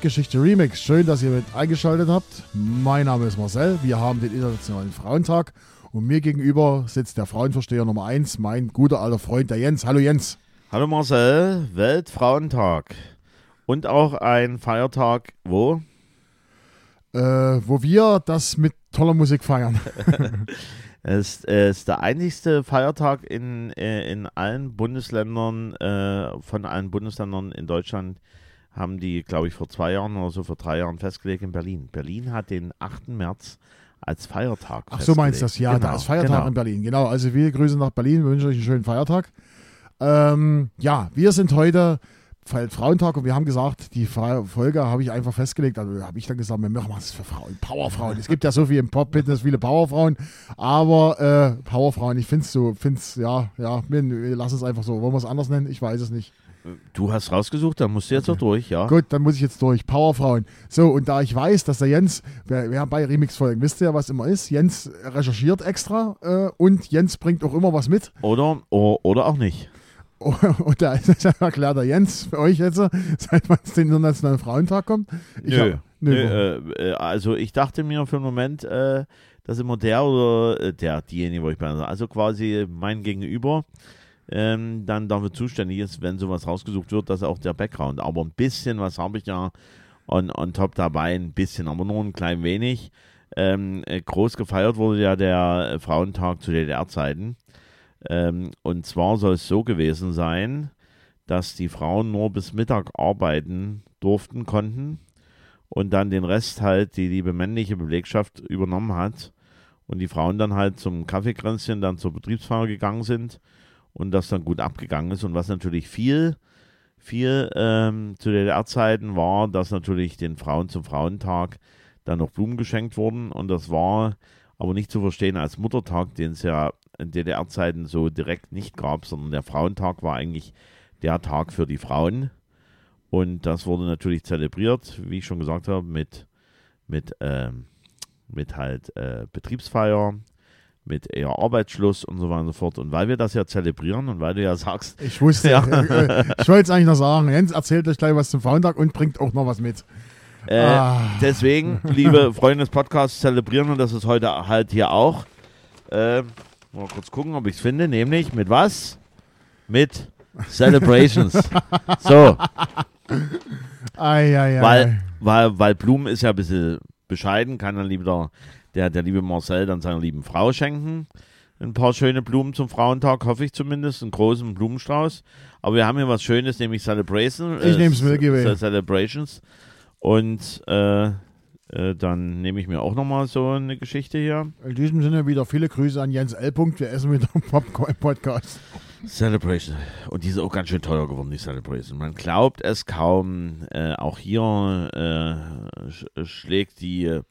So, Musikgeschichte Remix. Schön, dass ihr mit eingeschaltet habt. Mein Name ist Marcel. Wir haben den Internationalen Frauentag. Und mir gegenüber sitzt der Frauenversteher Nummer 1, mein guter alter Freund, der Jens. Hallo Jens. Hallo Marcel, Weltfrauentag. Und auch ein Feiertag, wo? Äh, wo wir das mit toller Musik feiern. Es ist, ist der einzigste Feiertag in, äh, in allen Bundesländern, äh, von allen Bundesländern in Deutschland, haben die, glaube ich, vor zwei Jahren oder so, vor drei Jahren festgelegt in Berlin. Berlin hat den 8. März als Feiertag Ach so meinst du das, ja, genau, da ist Feiertag genau. in Berlin. Genau, also wir grüßen nach Berlin, wir wünschen euch einen schönen Feiertag. Ähm, ja, wir sind heute Frauentag und wir haben gesagt, die Folge habe ich einfach festgelegt, also habe ich dann gesagt, wir machen es für Frauen, Powerfrauen. Es gibt ja so viel im Pop-Business, viele Powerfrauen, aber äh, Powerfrauen, ich finde es so, finde es, ja, ja, wir, wir lassen es einfach so. Wollen wir es anders nennen? Ich weiß es nicht. Du hast rausgesucht, dann musst du jetzt noch durch, ja. Gut, dann muss ich jetzt durch. Powerfrauen. So, und da ich weiß, dass der Jens, wir, wir haben bei Remix-Folgen, wisst ihr ja, was immer ist? Jens recherchiert extra äh, und Jens bringt auch immer was mit. Oder, oder auch nicht. Und da erklärt der Jens für euch jetzt, seit wann es den Internationalen Frauentag kommt. Ich Nö. hab- Nö, nö. äh, äh, also ich dachte mir für einen Moment, äh, dass immer der oder äh, der, diejenige, wo ich bin, also quasi mein Gegenüber, ähm, dann dafür zuständig ist, wenn sowas rausgesucht wird, dass auch der Background. Aber ein bisschen was habe ich ja on, on top dabei, ein bisschen, aber nur ein klein wenig. Ähm, äh, groß gefeiert wurde ja der Frauentag zu DDR-Zeiten. Ähm, und zwar soll es so gewesen sein, dass die Frauen nur bis Mittag arbeiten durften, konnten und dann den Rest halt die liebe männliche Belegschaft übernommen hat und die Frauen dann halt zum Kaffeekränzchen dann zur Betriebsfeier gegangen sind und das dann gut abgegangen ist. Und was natürlich viel, viel ähm, zu DDR-Zeiten war, dass natürlich den Frauen zum Frauentag dann noch Blumen geschenkt wurden. Und das war aber nicht zu verstehen als Muttertag, den es ja in DDR-Zeiten so direkt nicht gab, sondern der Frauentag war eigentlich der Tag für die Frauen. Und das wurde natürlich zelebriert, wie ich schon gesagt habe, mit, mit, ähm, mit halt äh, Betriebsfeier, mit eher Arbeitsschluss und so weiter und so fort. Und weil wir das ja zelebrieren und weil du ja sagst, Ich wusste, Ja. äh, äh, ich wollte jetzt eigentlich noch sagen, Jens erzählt euch gleich was zum Frauentag und bringt auch noch was mit. äh, Ah. deswegen, liebe Freunde des Podcasts, zelebrieren wir das ist heute halt hier auch. Äh, mal kurz gucken, ob ich es finde, nämlich mit was? Mit Celebrations. so, Ei, ei, ei. weil, weil, weil Blumen ist ja ein bisschen bescheiden, kann dann lieber der, der liebe Marcel dann seiner lieben Frau schenken. Ein paar schöne Blumen zum Frauentag, hoffe ich zumindest, einen großen Blumenstrauß. Aber wir haben hier was Schönes, nämlich Celebration. Ich nehm's Milky Way. Ce- Celebrations. Und äh, äh, dann nehme ich mir auch nochmal so eine Geschichte hier. In diesem Sinne wieder viele Grüße an Jens L. Wir essen wieder im Popcorn-Podcast. Celebration. Und die ist auch ganz schön teuer geworden, die Celebration. Man glaubt es kaum. Äh, auch hier äh, sch schlägt die, äh,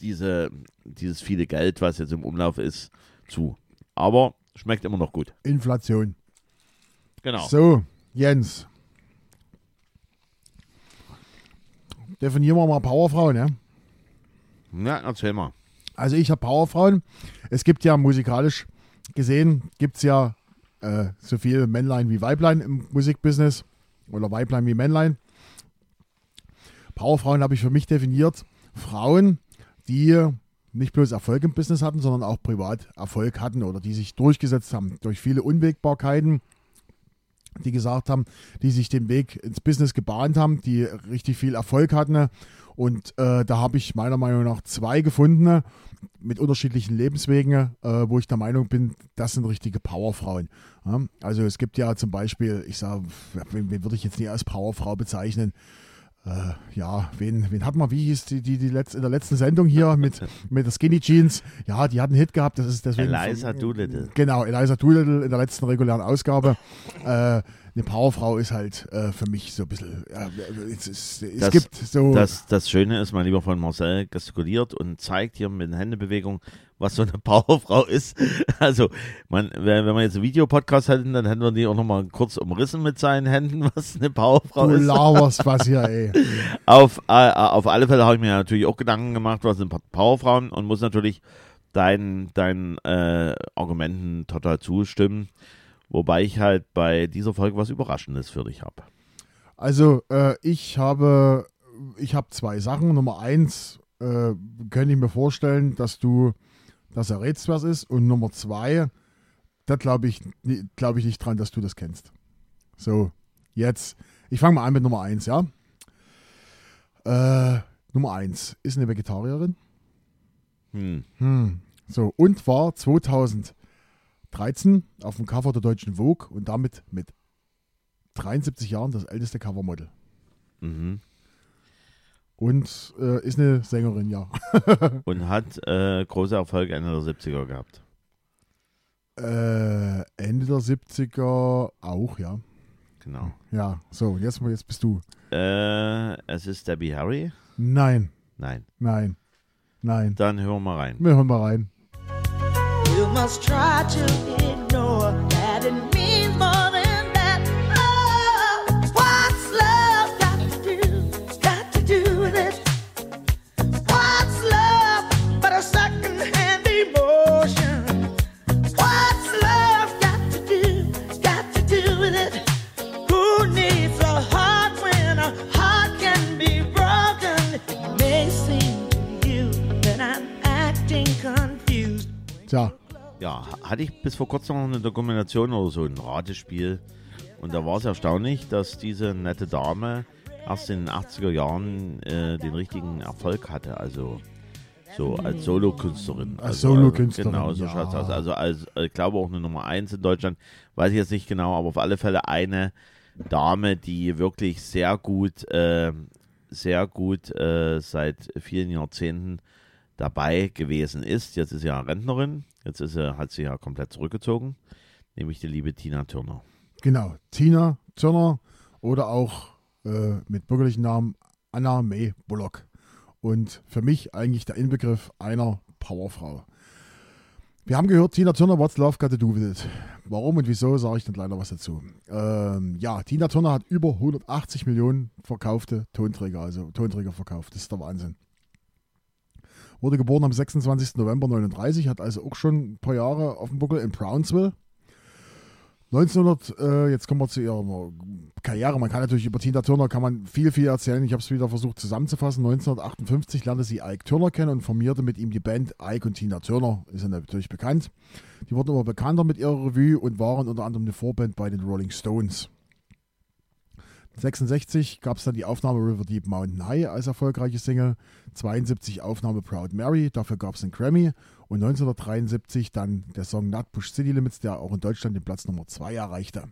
diese, dieses viele Geld, was jetzt im Umlauf ist, zu. Aber schmeckt immer noch gut. Inflation. Genau. So, Jens. Definieren wir mal Powerfrauen, ja? Ja, erzähl mal. Also ich habe Powerfrauen. Es gibt ja musikalisch gesehen, gibt es ja äh, so viel Männlein wie Weiblein im Musikbusiness oder Weiblein wie Männlein. Powerfrauen habe ich für mich definiert. Frauen, die nicht bloß Erfolg im Business hatten, sondern auch privat Erfolg hatten oder die sich durchgesetzt haben durch viele Unwägbarkeiten, die gesagt haben, die sich den Weg ins Business gebahnt haben, die richtig viel Erfolg hatten. Und äh, da habe ich meiner Meinung nach zwei gefunden mit unterschiedlichen Lebenswegen, äh, wo ich der Meinung bin, das sind richtige Powerfrauen. Ja? Also es gibt ja zum Beispiel, ich sage, wen, wen würde ich jetzt nie als Powerfrau bezeichnen? Äh, ja, wen, wen hat man, wie hieß die, die, die letz, in der letzten Sendung hier mit, mit der Skinny Jeans? Ja, die hat einen Hit gehabt, das ist deswegen. Eliza Doolittle. Genau, Eliza Doolittle in der letzten regulären Ausgabe. äh, eine Powerfrau ist halt äh, für mich so ein bisschen. Ja, es, es, es Das- gibt so. Das, das Schöne ist, mein lieber Freund Marcel gestikuliert und zeigt hier mit den Händebewegungen, was so eine Powerfrau ist. Also, man, wenn wenn wir jetzt einen Videopodcast hätten, dann hätten wir die auch nochmal kurz umrissen mit seinen Händen, was eine Powerfrau du ist. laberst was hier, ey. Auf, äh, auf alle Fälle habe ich mir natürlich auch Gedanken gemacht, was sind Powerfrauen und muss natürlich deinen, deinen äh, Argumenten total zustimmen. Wobei ich halt bei dieser Folge was Überraschendes für dich habe. Also, äh, ich habe, ich habe zwei Sachen. Nummer eins, äh, könnte ich mir vorstellen, dass du das errätst, was ist. Und Nummer zwei, da glaube ich, glaube ich nicht dran, dass du das kennst. So, jetzt, ich fange mal an mit Nummer eins, ja? Äh, Nummer eins ist eine Vegetarierin. Hm. Hm. So, und war 2013 auf dem Cover der deutschen Vogue und damit mit 73 Jahren das älteste Covermodel. Mhm. Und äh, ist eine Sängerin, ja. Und hat äh, große Erfolge Ende der 70er gehabt. Äh, Ende der 70er auch, ja. Genau. Ja, so, jetzt, jetzt bist du. Äh, es ist Debbie Harry? Nein, Nein. nein, nein. Dann hören wir mal rein. Wir hören mal rein. You must try to ignore hatte ich bis vor kurzem noch eine Dokumentation oder so, ein Ratespiel. Und da war es erstaunlich, dass diese nette Dame erst in den 80er Jahren äh, den richtigen Erfolg hatte. Also so als Solokünstlerin. Als also, Solokünstlerin, Genau, so ja. schaut's aus. Also als, äh, ich glaube auch eine Nummer 1 in Deutschland. Weiß ich jetzt nicht genau, aber auf alle Fälle eine Dame, die wirklich sehr gut, äh, sehr gut äh, seit vielen Jahrzehnten dabei gewesen ist. Jetzt ist sie ja Rentnerin. Jetzt ist sie, hat sie ja komplett zurückgezogen. Nämlich die liebe Tina Turner. genau. Tina Turner oder auch äh, mit bürgerlichen Namen Anna May Bullock. Und für mich eigentlich der Inbegriff einer Powerfrau. Wir haben gehört, Tina Turner, What's Love Got to Do With It. Warum und wieso, sage ich dann leider was dazu. Ähm, ja, Tina Turner hat über 180 Millionen verkaufte Tonträger, also Tonträger verkauft. Das ist der Wahnsinn. Wurde geboren am 26. November 39, hat also auch schon ein paar Jahre auf dem Buckel in Brownsville. 1900, äh, jetzt kommen wir zu ihrer Karriere. Man kann natürlich über Tina Turner kann man viel, viel erzählen. Ich habe es wieder versucht zusammenzufassen. 1958 lernte sie Ike Turner kennen und formierte mit ihm die Band Ike und Tina Turner. Ist ja natürlich bekannt. Die wurden immer bekannter mit ihrer Revue und waren unter anderem eine Vorband bei den Rolling Stones. 66 gab es dann die Aufnahme River Deep Mountain High als erfolgreiche Single, 72 Aufnahme Proud Mary, dafür gab es einen Grammy und 1973 dann der Song Nutbush City Limits, der auch in Deutschland den Platz Nummer 2 erreichte.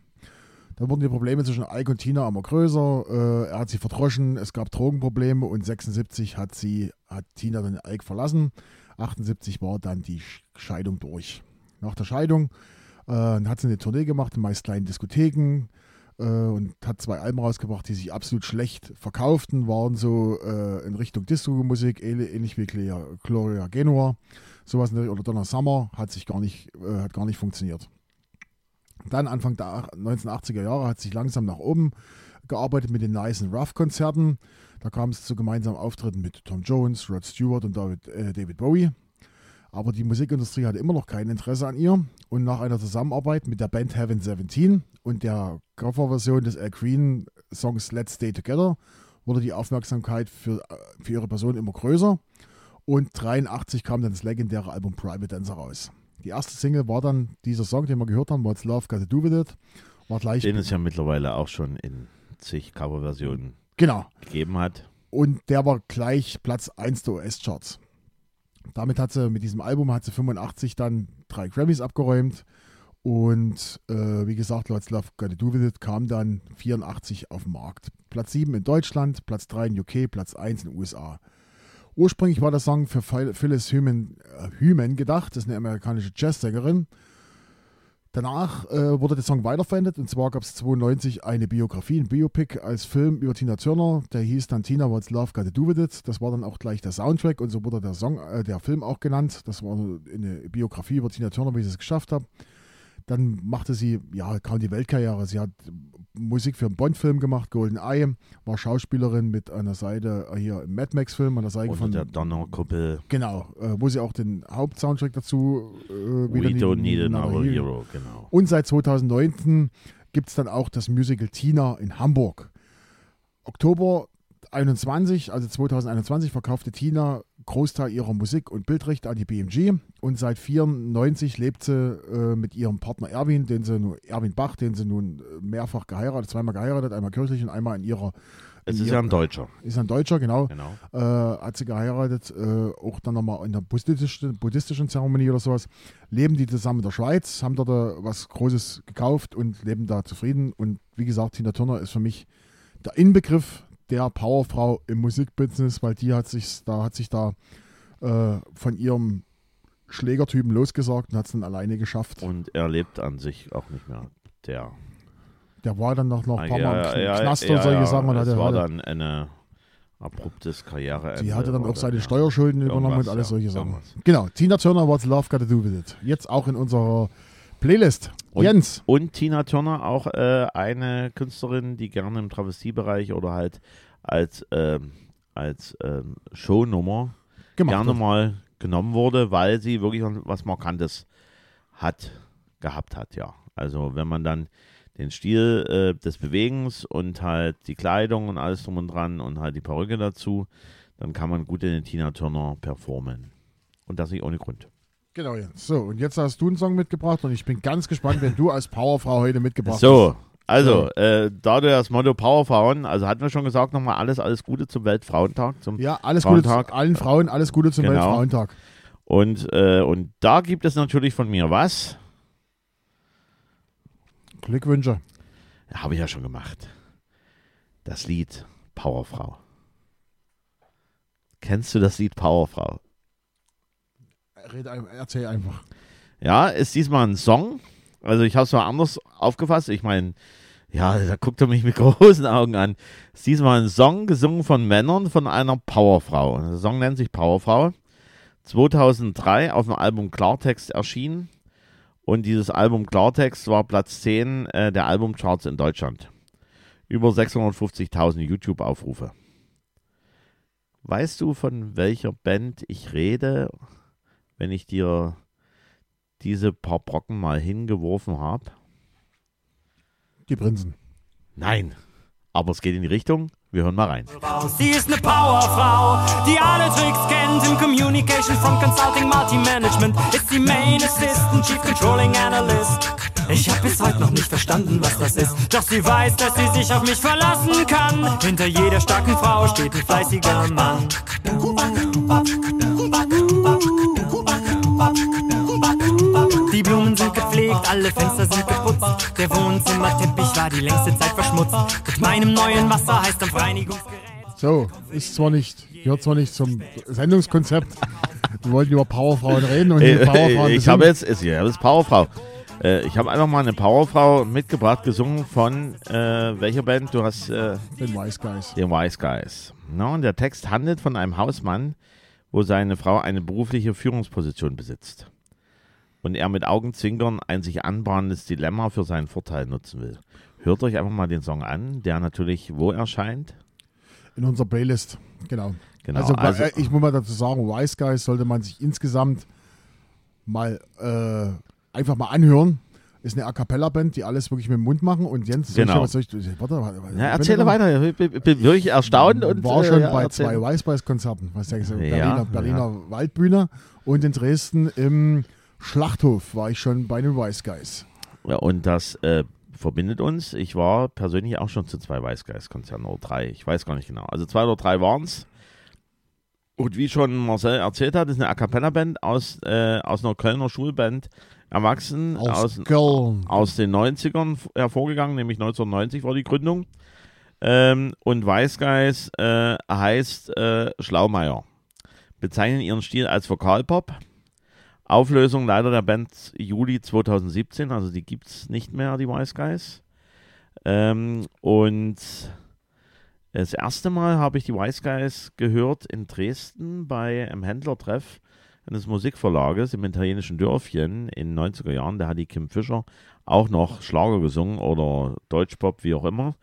Dann wurden die Probleme zwischen Ike und Tina immer größer, äh, er hat sie verdroschen, es gab Drogenprobleme und 76 hat sie, hat Tina dann Ike verlassen, 78 war dann die Scheidung durch. Nach der Scheidung äh, hat sie eine Tournee gemacht in meist kleinen Diskotheken, äh, und hat zwei Alben rausgebracht, die sich absolut schlecht verkauften, waren so äh, in Richtung Disco-Musik, ähnlich, wie Gloria, Gloria Genua, sowas oder Donna Summer, hat sich gar nicht, äh, hat gar nicht funktioniert. Dann Anfang der 1980er Jahre hat sich langsam nach oben gearbeitet mit den Nice and Rough Konzerten. Da kam es zu gemeinsamen Auftritten mit Tom Jones, Rod Stewart und David, äh, David Bowie. Aber die Musikindustrie hatte immer noch kein Interesse an ihr. Und nach einer Zusammenarbeit mit der Band Heaven 17 und der Coverversion des Al Green Songs Let's Stay Together wurde die Aufmerksamkeit für, äh, für ihre Person immer größer. Und 83 kam dann das legendäre Album Private Dancer raus. Die erste Single war dann dieser Song, den wir gehört haben, What's Love Got to Do With It. War gleich. Den es ja mittlerweile auch schon in zig Coverversionen Genau. gegeben hat. Und der war gleich Platz 1 der US-Charts. Damit hat sie, mit diesem Album hat sie 85 dann drei Grammys abgeräumt Und äh, wie gesagt, What's Love Gotta Do With It kam dann 84 auf den Markt. Platz 7 in Deutschland, Platz 3 in UK, Platz 1 in den USA. Ursprünglich war der Song für Phyllis Hyman, äh, Hyman gedacht, das ist eine amerikanische Jazzsängerin. Danach äh, wurde der Song weiterverwendet und zwar gab es 92 eine Biografie, ein Biopic als Film über Tina Turner, der hieß dann Tina What's Love Gotta Do With It. Das war dann auch gleich der Soundtrack und so wurde der Song, äh, der Film auch genannt. Das war eine Biografie über Tina Turner, wie sie es geschafft hat. Dann machte sie, ja, kam die Weltkarriere. Sie hat Musik für einen Bond-Film gemacht, Golden Eye, war Schauspielerin mit einer Seite hier im Mad Max-Film an der Seite Unter von der Donnerkuppel. Genau, äh, wo sie auch den Hauptsoundtrack dazu äh, We don't need another Hero. hero, genau. Und seit 2019 gibt es dann auch das Musical Tina in Hamburg. Oktober 21, also 2021, verkaufte Tina Großteil ihrer Musik und Bildrechte an die BMG und seit 94 lebt sie äh, mit ihrem Partner Erwin, den sie nun, Erwin Bach, den sie nun äh, mehrfach geheiratet, zweimal geheiratet, einmal kirchlich und einmal in ihrer Es in ist ja ein Deutscher, ist ein Deutscher, genau genau. äh, hat sie geheiratet, äh, auch dann nochmal in der buddhistischen, buddhistischen Zeremonie oder sowas. Leben die zusammen in der Schweiz, haben dort äh, was Großes gekauft und leben da zufrieden. Und wie gesagt, Tina Turner ist für mich der Inbegriff der Powerfrau im Musikbusiness, weil die hat sich da, hat sich da äh, von ihrem Schlägertypen losgesagt und hat es dann alleine geschafft. Und er lebt an sich auch nicht mehr. Der Der war dann noch, noch ein paar Mal im ja, Knast ja, oder solche ja, Sachen. Und hatte, war hatte, dann eine abruptes Karriere. die hatte dann auch seine ja. Steuerschulden übernommen und alles ja, solche Sachen. irgendwas. Genau, Tina Turner, What's Love Gotta Do With It. Jetzt auch in unserer Playlist. Und- Jens, Und Tina Turner auch äh, eine Künstlerin, die gerne im Travestiebereich oder halt als, ähm, als ähm, Shownummer gemacht. gerne wird. mal genommen wurde, weil sie wirklich was Markantes hat, gehabt hat, ja. Also wenn man dann den Stil äh, des Bewegens und halt die Kleidung und alles drum und dran und halt die Perücke dazu, dann kann man gut in den Tina Turner performen. Und das nicht ohne Grund. Genau, Jens. So, und jetzt hast du einen Song mitgebracht und ich bin ganz gespannt, wenn du als Powerfrau heute mitgebracht So, also, äh, da du das Motto Powerfrauen, also hatten wir schon gesagt, nochmal alles, alles Gute zum Weltfrauentag. Zum, hast. Ja, alles Gute zu allen Frauen, alles Gute zum Genau. Weltfrauentag. und, äh, und da gibt es natürlich von mir was. Glückwünsche. Habe ich ja schon gemacht. Das Lied Powerfrau. Kennst du das Lied Powerfrau? Red, erzähl einfach. Ja, ist diesmal ein Song. Also ich habe es mal anders aufgefasst. Ich meine, ja, da guckt er mich mit großen Augen an. Ist diesmal ein Song gesungen von Männern von einer Powerfrau. Der Song nennt sich Powerfrau. 2003 auf dem Album Klartext erschienen. Und dieses Album Klartext war Platz 10 äh, der Albumcharts in Deutschland. Über 650.000 YouTube-Aufrufe. Weißt du, von welcher Band ich rede, wenn ich dir diese paar Brocken mal hingeworfen habe? Die Prinzen. Nein. Aber es geht in die Richtung. Wir hören mal rein. Sie ist eine Powerfrau, die alle Tricks kennt im Communication from Consulting Multi-Management. Ist sie Main Assistant, Chief Controlling Analyst. Ich hab bis heute noch nicht verstanden, was das ist. Doch sie weiß, dass sie sich auf mich verlassen kann. Hinter jeder starken Frau steht ein fleißiger Mann. Alle Fenster sind geputzt. Der Wohnzimmerteppich war die längste Zeit verschmutzt. Mit meinem neuen Wasser heißt am Reinigungsgerät. So, ist zwar nicht, gehört zwar nicht zum Sendungskonzept. Wir wollten über Powerfrauen reden und die Äh, Powerfrauen ich habe jetzt, ist, ja, das ist Powerfrau. Äh, ich habe einfach mal eine Powerfrau mitgebracht, gesungen von äh, welcher Band? Du hast äh, den Wise Guys. den Wise Guys. Na, und der Text handelt von einem Hausmann, wo seine Frau eine berufliche Führungsposition besitzt. Und er mit Augenzwinkern ein sich anbahnendes Dilemma für seinen Vorteil nutzen will. Hört euch einfach mal den Song an, der natürlich wo erscheint. In unserer Playlist. Genau. Genau, also, also- äh, ich muss mal dazu sagen, Wise Guys sollte man sich insgesamt mal äh, einfach mal anhören. Ist eine A Cappella-Band, die alles wirklich mit dem Mund machen. Und Jens, soll Genau. ich, was soll ich, warte, warte, warte, Ja, erzähle weiter. Ich bin, bin wirklich erstaunt und war äh, schon ja, bei erzähl. zwei Weißbeiß-Konzerten, was denkst du, Ja, Berliner. Berliner Waldbühne und in Dresden im Schlachthof war ich schon bei den Wise Guys. Ja, und das äh, verbindet uns. Ich war persönlich auch schon zu zwei Weißgeist-Konzerten oder drei. Ich weiß gar nicht genau. Also zwei oder drei waren es. Und wie schon Marcel erzählt hat, ist eine A Cappella-Band aus, äh, aus einer Kölner Schulband erwachsen Aus, aus, Köln. aus den 90ern hervorgegangen, nämlich 1990 war die Gründung. Ähm, und Weißgeist äh, heißt äh, Schlaumeier. Bezeichnen ihren Stil als Vokalpop. Auflösung leider der Band Juli 2017, also die gibt es nicht mehr, die Weißgeist. Ähm, und das erste Mal habe ich die Weißgeist gehört in Dresden bei einem Händlertreff eines Musikverlages im italienischen Dörfchen in den 90er Jahren. Da hat die Kim Fischer auch noch Schlager gesungen oder Deutschpop, wie auch immer.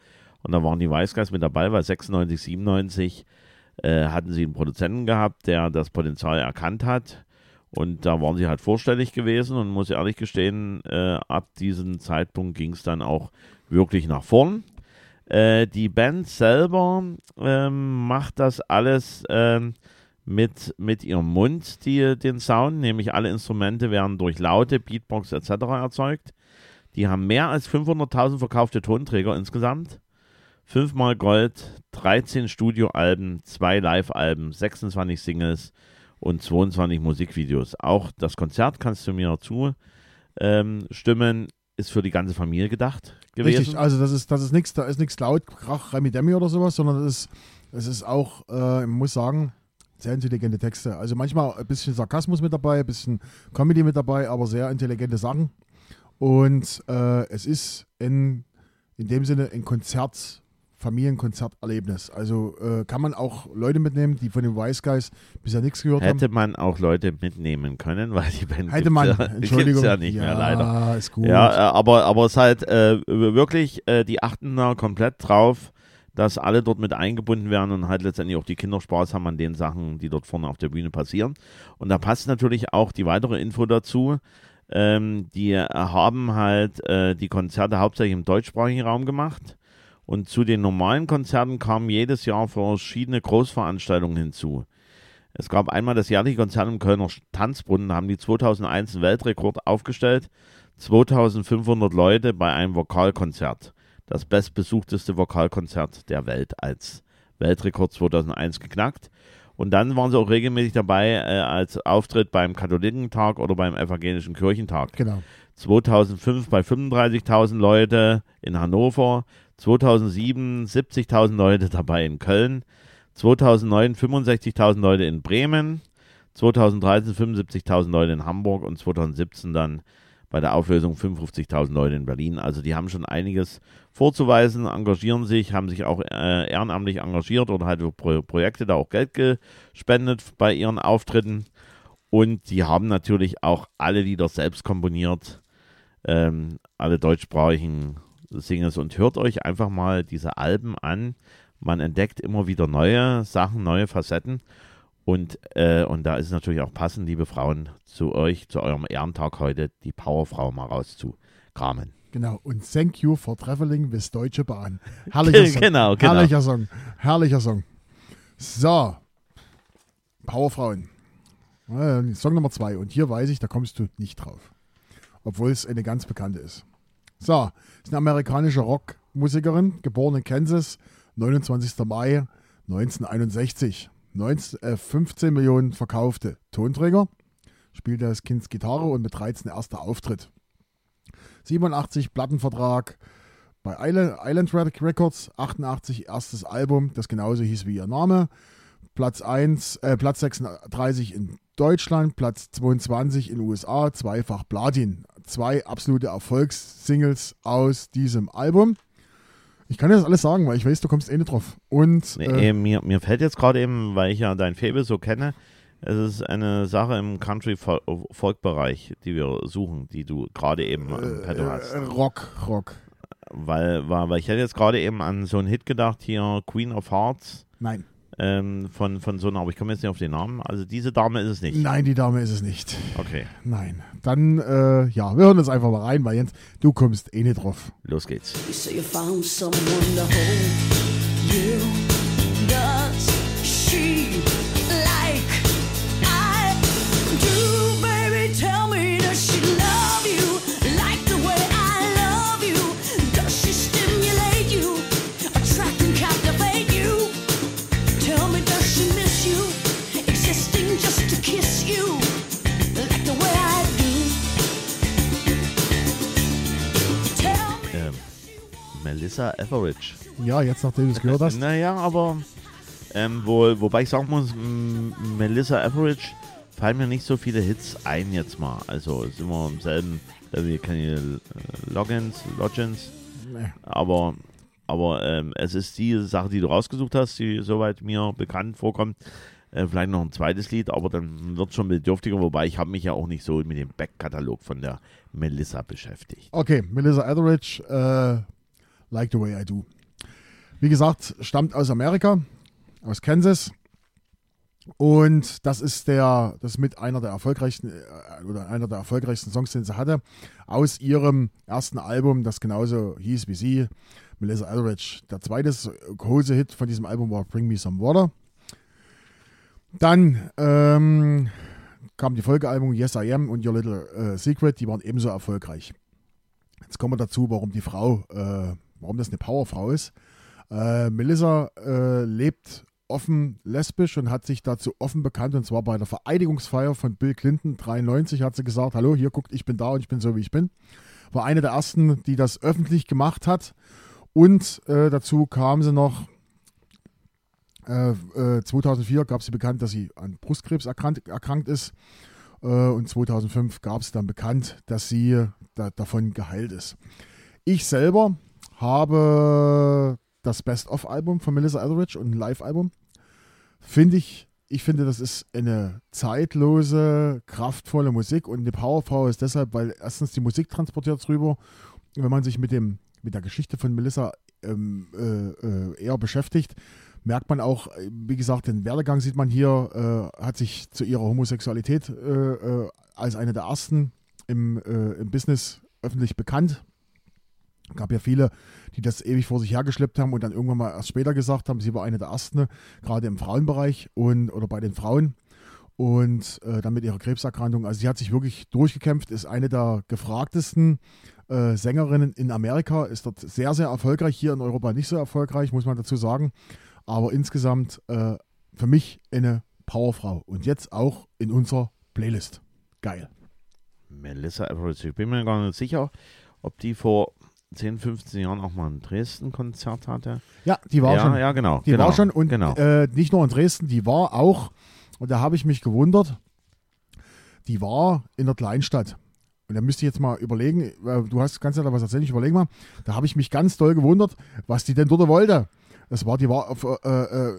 Und da waren die Weißgeist mit dabei, weil 96, 97 äh, hatten sie einen Produzenten gehabt, der das Potenzial erkannt hat. Und da waren sie halt vorstellig gewesen und muss ehrlich gestehen, äh, ab diesem Zeitpunkt ging es dann auch wirklich nach vorn. Äh, die Band selber ähm, macht das alles ähm, mit, mit ihrem Mund, die, den Sound, nämlich alle Instrumente werden durch Laute, Beatbox etc. erzeugt. Die haben mehr als 500.000 verkaufte Tonträger insgesamt. Fünfmal Gold, 13 Studioalben, zwei Live-Alben, 26 Singles und 22 Musikvideos. Auch das Konzert kannst du mir zustimmen, ähm, stimmen, ist für die ganze Familie gedacht gewesen. Richtig, also das ist, das ist nichts, da ist nichts laut, Krach, Remi Demi oder sowas, sondern das ist, das ist auch, äh, ich muss sagen, sehr intelligente Texte. Also manchmal ein bisschen Sarkasmus mit dabei, ein bisschen Comedy mit dabei, aber sehr intelligente Sachen. Und äh, es ist in, in dem Sinne ein Konzert, Familienkonzerterlebnis. Also äh, kann man auch Leute mitnehmen, die von den Wise Guys bisher nichts gehört Hätte haben. man auch Leute mitnehmen können, weil die Band Hätte man, ja, Entschuldigung. ja nicht mehr, leider. ist gut. Ja, äh, aber, aber es ist halt äh, wirklich, äh, die achten da komplett drauf, dass alle dort mit eingebunden werden und halt letztendlich auch die Kinder Spaß haben an den Sachen, die dort vorne auf der Bühne passieren. Und da passt natürlich auch die weitere Info dazu. Ähm, die haben halt äh, die Konzerte hauptsächlich im deutschsprachigen Raum gemacht. Und zu den normalen Konzerten kamen jedes Jahr verschiedene Großveranstaltungen hinzu. Es gab einmal das jährliche Konzert im Kölner Tanzbrunnen, da haben die 2001 einen Weltrekord aufgestellt. 2500 Leute bei einem Vokalkonzert. Das bestbesuchteste Vokalkonzert der Welt als Weltrekord 2001 geknackt. Und dann waren sie auch regelmäßig dabei äh, als Auftritt beim Katholikentag oder beim Evangelischen Kirchentag. Genau. 2005 bei 35.000 Leute in Hannover, 2007 70.000 Leute dabei in Köln, 2009 65.000 Leute in Bremen, 2013 75.000 Leute in Hamburg und 2017 dann bei der Auflösung 55.000 Leute in Berlin. Also die haben schon einiges vorzuweisen, engagieren sich, haben sich auch äh, ehrenamtlich engagiert oder halt für Pro Projekte da auch Geld gespendet bei ihren Auftritten. Und die haben natürlich auch alle Lieder selbst komponiert, ähm, alle deutschsprachigen Singles. Und hört euch einfach mal diese Alben an. Man entdeckt immer wieder neue Sachen, neue Facetten. Und, äh, und da ist es natürlich auch passend, liebe Frauen, zu euch, zu eurem Ehrentag heute, die Powerfrau mal rauszukramen. Genau. Und Thank You for Traveling with Deutsche Bahn. Herrlicher Song. Genau, genau. Herrlicher Song. Herrlicher Song. So. Powerfrauen. Äh, Song Nummer zwei. Und hier weiß ich, da kommst du nicht drauf. Obwohl es eine ganz bekannte ist. So. Ist eine amerikanische Rockmusikerin, geboren in Kansas, 29. Mai 1961. 19, äh, 15 Millionen verkaufte Tonträger. Spielte als Kind Gitarre und mit 13 erster Auftritt. 87 Plattenvertrag bei Island, Records, 88 erstes Album, das genauso hieß wie ihr Name. Platz 1, äh, Platz 36 in Deutschland, Platz 22 in den USA, zweifach Platin. Zwei absolute Erfolgssingles aus diesem Album. Ich kann dir das alles sagen, weil ich weiß, du kommst eh nicht drauf. Und äh, äh, mir, mir fällt jetzt gerade eben, weil ich ja dein Fable so kenne, es ist eine Sache im Country-Folk-Bereich, die wir suchen, die du gerade eben am Petto hast. äh, Rock, Rock. Weil, weil, weil ich hätte jetzt gerade eben an so einen Hit gedacht, hier Queen of Hearts Nein, ähm, von, von so einer, aber ich komme jetzt nicht auf den Namen. Also diese Dame ist es nicht. nein, die Dame ist es nicht. Okay, Nein. Dann, äh, ja, wir hören uns einfach mal rein, weil Jens, du kommst eh nicht drauf. los geht's. You say you found someone to hold Melissa Etheridge. Ja, jetzt nachdem du es gehört hast. Naja, aber ähm, wo, wobei ich sagen muss, Melissa Etheridge fallen mir nicht so viele Hits ein jetzt mal. Also sind wir im selben, wie Kenny äh, Loggins, Loggins. Nee. Aber, aber ähm, es ist die Sache, die du rausgesucht hast, die soweit mir bekannt vorkommt. Äh, vielleicht noch ein zweites Lied, aber dann wird schon bedürftiger, wobei ich habe mich ja auch nicht so mit dem Backkatalog von der Melissa beschäftigt. Okay, Melissa Etheridge, äh, Like the Way I Do. Wie gesagt, stammt aus Amerika, aus Kansas. Und das ist der, das ist mit einer der erfolgreichsten äh, oder einer der erfolgreichsten Songs, den sie hatte, aus ihrem ersten Album, das genauso hieß wie sie, Melissa Etheridge. Der zweite große Hit von diesem Album war Bring Me Some Water. Dann ähm, kam die Folgealbum Yes I Am und Your Little äh, Secret, die waren ebenso erfolgreich. Jetzt kommen wir dazu, warum die Frau, äh, warum das eine Powerfrau ist. Äh, Melissa äh, lebt offen lesbisch und hat sich dazu offen bekannt und zwar bei der Vereidigungsfeier von Bill Clinton 93 hat sie gesagt, hallo, hier guckt, ich bin da und ich bin so wie ich bin. War eine der ersten, die das öffentlich gemacht hat und äh, dazu kam sie noch äh, äh, 2004 gab sie bekannt, dass sie an Brustkrebs erkrankt, erkrankt ist äh, und 2005 gab es dann bekannt, dass sie da, davon geheilt ist. Ich selber habe das Best-of-Album von Melissa Etheridge und ein Live-Album. Finde ich, ich finde, das ist eine zeitlose, kraftvolle Musik und eine Powerfrau ist deshalb, weil erstens die Musik transportiert drüber. Wenn man sich mit, dem, mit der Geschichte von Melissa ähm, äh, äh, eher beschäftigt, merkt man auch, äh, wie gesagt, den Werdegang sieht man hier, äh, hat sich zu ihrer Homosexualität äh, äh, als eine der ersten im, im Business öffentlich bekannt. Gab ja viele, die das ewig vor sich hergeschleppt haben und dann irgendwann mal erst später gesagt haben, sie war eine der ersten, gerade im Frauenbereich und oder bei den Frauen. Und äh, dann mit ihrer Krebserkrankung. Also sie hat sich wirklich durchgekämpft, ist eine der gefragtesten äh, Sängerinnen in Amerika, ist dort sehr, sehr erfolgreich, hier in Europa nicht so erfolgreich, muss man dazu sagen. Aber insgesamt äh, für mich eine Powerfrau. Und jetzt auch in unserer Playlist. Geil. Melissa Etheridge. Ich bin mir gar nicht sicher, ob die vor 10, 15 Jahren auch mal ein Dresden-Konzert hatte. Ja, die war ja, schon. ja, genau. Die genau, war schon und genau. äh, nicht nur in Dresden, die war auch, und da habe ich mich gewundert, die war in der Kleinstadt. Und da müsste ich jetzt mal überlegen, äh, du hast kannst ja da was erzählen, ich überlege mal, da habe ich mich ganz doll gewundert, was die denn dort wollte. Das war, die war auf, äh, äh,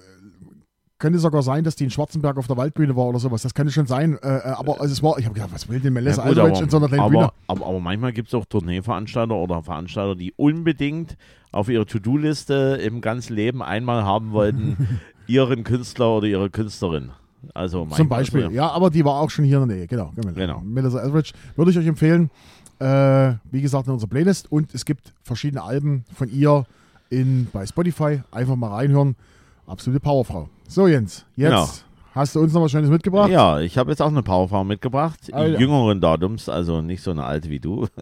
könnte sogar sein, dass die in Schwarzenberg auf der Waldbühne war oder sowas. Das könnte schon sein. Äh, äh, aber also es war, ich habe gedacht, was will denn Melissa Ja, gut, in so einer kleinen Bühne? aber, aber, aber manchmal gibt es auch Tourneeveranstalter oder Veranstalter, die unbedingt auf ihre To-Do-Liste im ganzen Leben einmal haben wollten, ihren Künstler oder ihre Künstlerin. Also Zum Beispiel, also, ja, aber die war auch schon hier in der Nähe, genau. Genau. Melissa Etheridge würde ich euch empfehlen. Äh, wie gesagt, in unserer Playlist und es gibt verschiedene Alben von ihr in, bei Spotify. Einfach mal reinhören. Absolute Powerfrau. So, Jens, jetzt Genau. hast du uns noch was Schönes mitgebracht. Ja, ich habe jetzt auch eine Powerfrau mitgebracht, ja. jüngeren Datums, also nicht so eine alte wie du.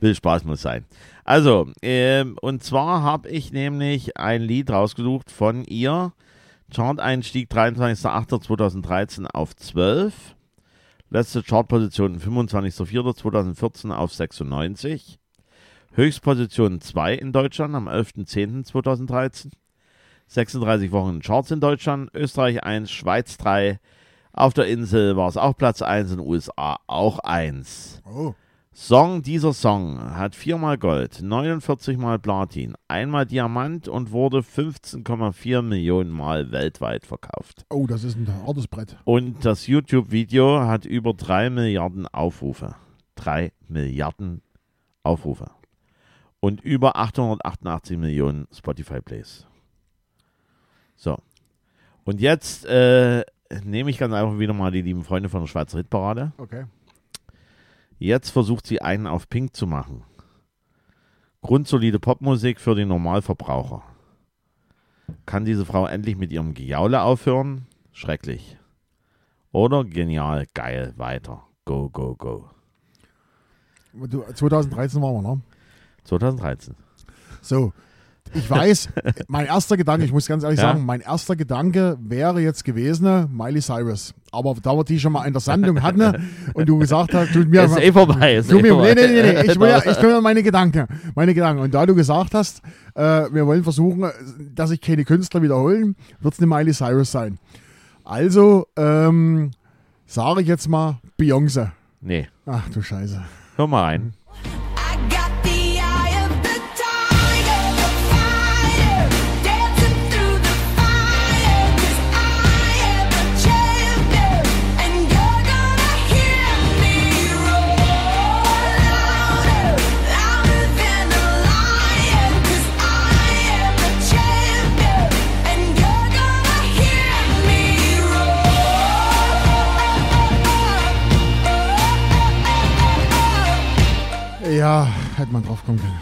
Will Spaß muss sein. Also, ähm, und zwar habe ich nämlich ein Lied rausgesucht von ihr. Chart-Einstieg 23.08.2013 auf 12. Letzte Chartposition 25.04.2014 auf 96. Höchstposition 2 in Deutschland am 11.10.2013. 36 Wochen in Charts in Deutschland, Österreich 1, Schweiz 3. Auf der Insel war es auch Platz 1, in den USA auch 1. Oh, Song, dieser Song hat viermal Gold, 49 mal Platin, einmal Diamant und wurde 15,4 Millionen Mal weltweit verkauft. oh, das ist ein hartes Brett. Und das YouTube-Video hat über 3 Milliarden Aufrufe. 3 Milliarden Aufrufe. Und über 888 Millionen Spotify-Plays. So. Und jetzt äh, nehme ich ganz einfach wieder mal die lieben Freunde von der Schweizer Hitparade. Okay. Jetzt versucht sie einen auf Pink zu machen. Grundsolide Popmusik für den Normalverbraucher. Kann diese Frau endlich mit ihrem Gejaule aufhören? Schrecklich. Oder genial, geil, weiter. Go, go, go. Du, 2013 waren wir, ne? 2013. So, ich weiß, mein erster Gedanke, ich muss ganz ehrlich Ja? sagen, mein erster Gedanke wäre jetzt gewesen, Miley Cyrus. Aber da wir die schon mal in der Sendung hatten und du gesagt hast, tut mir ist eh vorbei. Ist eh mir, nee, vorbei. nee, nee, nee. Ich will, ja, ich will ja meine Gedanken. Meine Gedanken. Und da du gesagt hast, äh, wir wollen versuchen, dass sich keine Künstler wiederholen, wird es eine Miley Cyrus sein. Also, ähm, sage ich jetzt mal Beyoncé. nee, Ach du Scheiße. hör mal rein. Ja, hätte man drauf kommen können.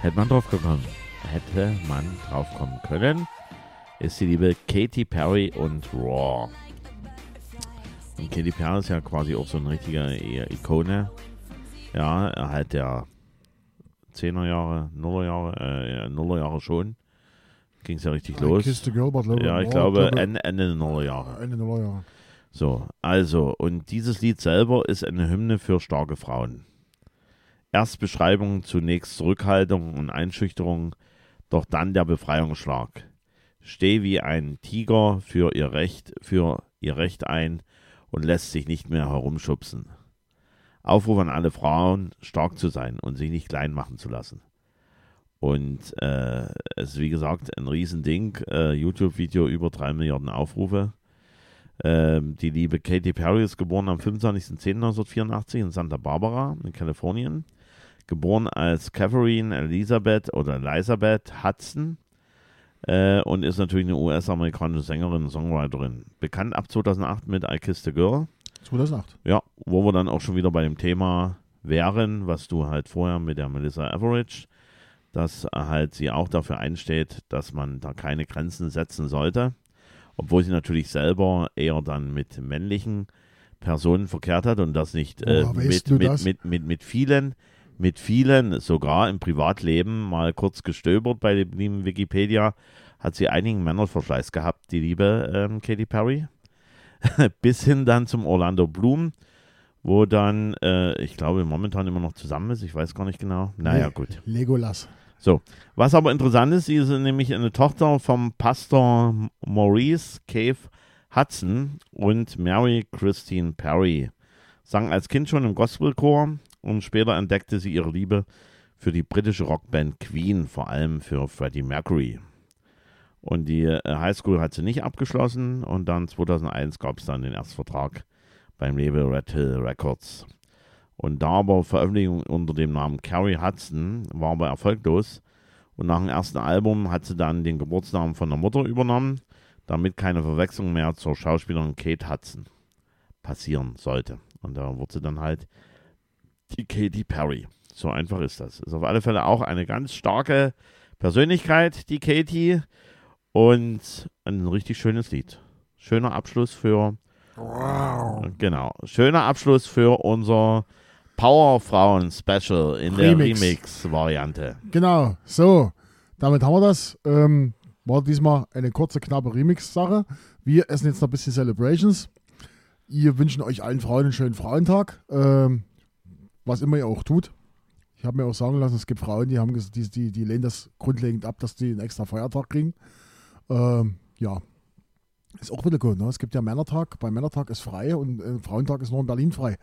Hätte man drauf gekommen. Hätte man drauf kommen können. Ist die liebe Katy Perry und Raw. Und Katy Perry ist ja quasi auch so ein richtiger Ikone. Ja, halt der 10er Jahre, 0er Jahre, äh, 0er Jahre schon. Ging es ja richtig I los. Girl, but love Ja, ich more. glaube Ende, Ende der 0er Jahre. Ende der Jahre. So, also, und dieses Lied selber ist eine Hymne für starke Frauen. Erst Beschreibung, zunächst Zurückhaltung und Einschüchterung, doch dann der Befreiungsschlag. Steh wie ein Tiger für ihr Recht, für ihr Recht ein und lässt sich nicht mehr herumschubsen. Aufruf an alle Frauen, stark zu sein und sich nicht klein machen zu lassen. Und äh, es ist wie gesagt ein Riesending. Äh, YouTube-Video über drei Milliarden Aufrufe. Ähm, die liebe Katy Perry ist geboren am 25.10.1984 in Santa Barbara in Kalifornien. Geboren als Catherine Elisabeth oder Elisabeth Hudson äh, und ist natürlich eine US-amerikanische Sängerin und Songwriterin. Bekannt ab 2008 mit I Kissed a Girl. 2008. Ja, wo wir dann auch schon wieder bei dem Thema wären, was du halt vorher mit der Melissa Average, dass halt sie auch dafür einsteht, dass man da keine Grenzen setzen sollte, obwohl sie natürlich selber eher dann mit männlichen Personen verkehrt hat und das nicht äh, weißt mit, mit, mit, mit, mit vielen, mit vielen sogar im Privatleben mal kurz gestöbert bei dem lieben Wikipedia, hat sie einigen Männerverschleiß gehabt, die liebe ähm, Katy Perry bis hin dann zum Orlando Bloom, wo dann, äh, ich glaube, momentan immer noch zusammen ist. Ich weiß gar nicht genau. Naja, Le- gut. Legolas. Was aber interessant ist, sie ist nämlich eine Tochter vom Pastor Maurice Cave Hudson und Mary Christine Perry. Sang als Kind schon im Gospelchor und später entdeckte sie ihre Liebe für die britische Rockband Queen, vor allem für Freddie Mercury. Und die äh, Highschool hat sie nicht abgeschlossen und dann 2001 gab es dann den Erstvertrag beim Label Red Hill Records. Und da aber Veröffentlichung unter dem Namen Carrie Hudson war aber erfolglos. Und nach dem ersten Album hat sie dann den Geburtsnamen von der Mutter übernommen, damit keine Verwechslung mehr zur Schauspielerin Kate Hudson passieren sollte. Und da wurde sie dann halt die Katy Perry. So einfach ist das. Ist auf alle Fälle auch eine ganz starke Persönlichkeit, die Katy. Und ein richtig schönes Lied. Schöner Abschluss für. Genau. Schöner Abschluss für unser Powerfrauen-Special in der Remix. Remix-Variante. Genau, so. Damit haben wir das. Ähm, war diesmal eine kurze, knappe Remix-Sache. Wir essen jetzt noch ein bisschen Celebrations. Ihr wünschen euch allen Frauen einen schönen Frauentag. Ähm, was immer ihr auch tut. Ich habe mir auch sagen lassen, es gibt Frauen, die haben die, die, die lehnen das grundlegend ab, dass die einen extra Feiertag kriegen. Ähm, ja. Ist auch wieder gut, ne? Es gibt ja Männertag, bei Männertag ist frei und äh, Frauentag ist nur in Berlin frei.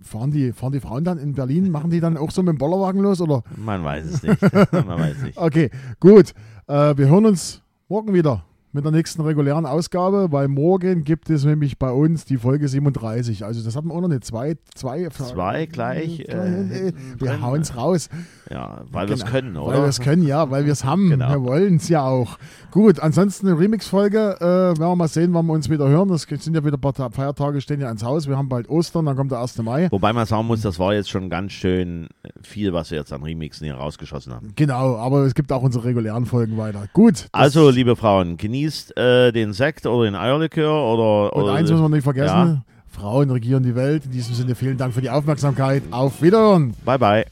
Fahren die, fahren die Frauen dann in Berlin, machen die dann auch so mit dem Bollerwagen los oder Man weiß es nicht. Man weiß nicht. Okay, gut. Äh, wir hören uns morgen wieder mit der nächsten regulären Ausgabe, weil morgen gibt es nämlich bei uns die Folge 37. Also das hatten wir auch noch nicht. Zwei, zwei, Zwei gleich, äh, wir drin. hauen es raus. Ja, weil wir es Genau. können, oder? Weil wir es können, ja, weil wir es haben. Genau. Wir wollen es ja auch. Gut, ansonsten eine Remix-Folge. Äh, werden wir mal sehen, wann wir uns wieder hören. Es sind ja wieder ein paar Ta- Feiertage, stehen ja ins Haus. Wir haben bald Ostern, dann kommt der 1. Mai. Wobei man sagen muss, das war jetzt schon ganz schön viel, was wir jetzt an Remixen hier rausgeschossen haben. Genau, aber es gibt auch unsere regulären Folgen weiter. Gut. Also, liebe Frauen, genießt äh, den Sekt oder den Eierlikör oder. Und oder eins müssen wir nicht vergessen: Ja. Frauen regieren die Welt. In diesem Sinne vielen Dank für die Aufmerksamkeit. Auf Wiederhören. Bye, bye.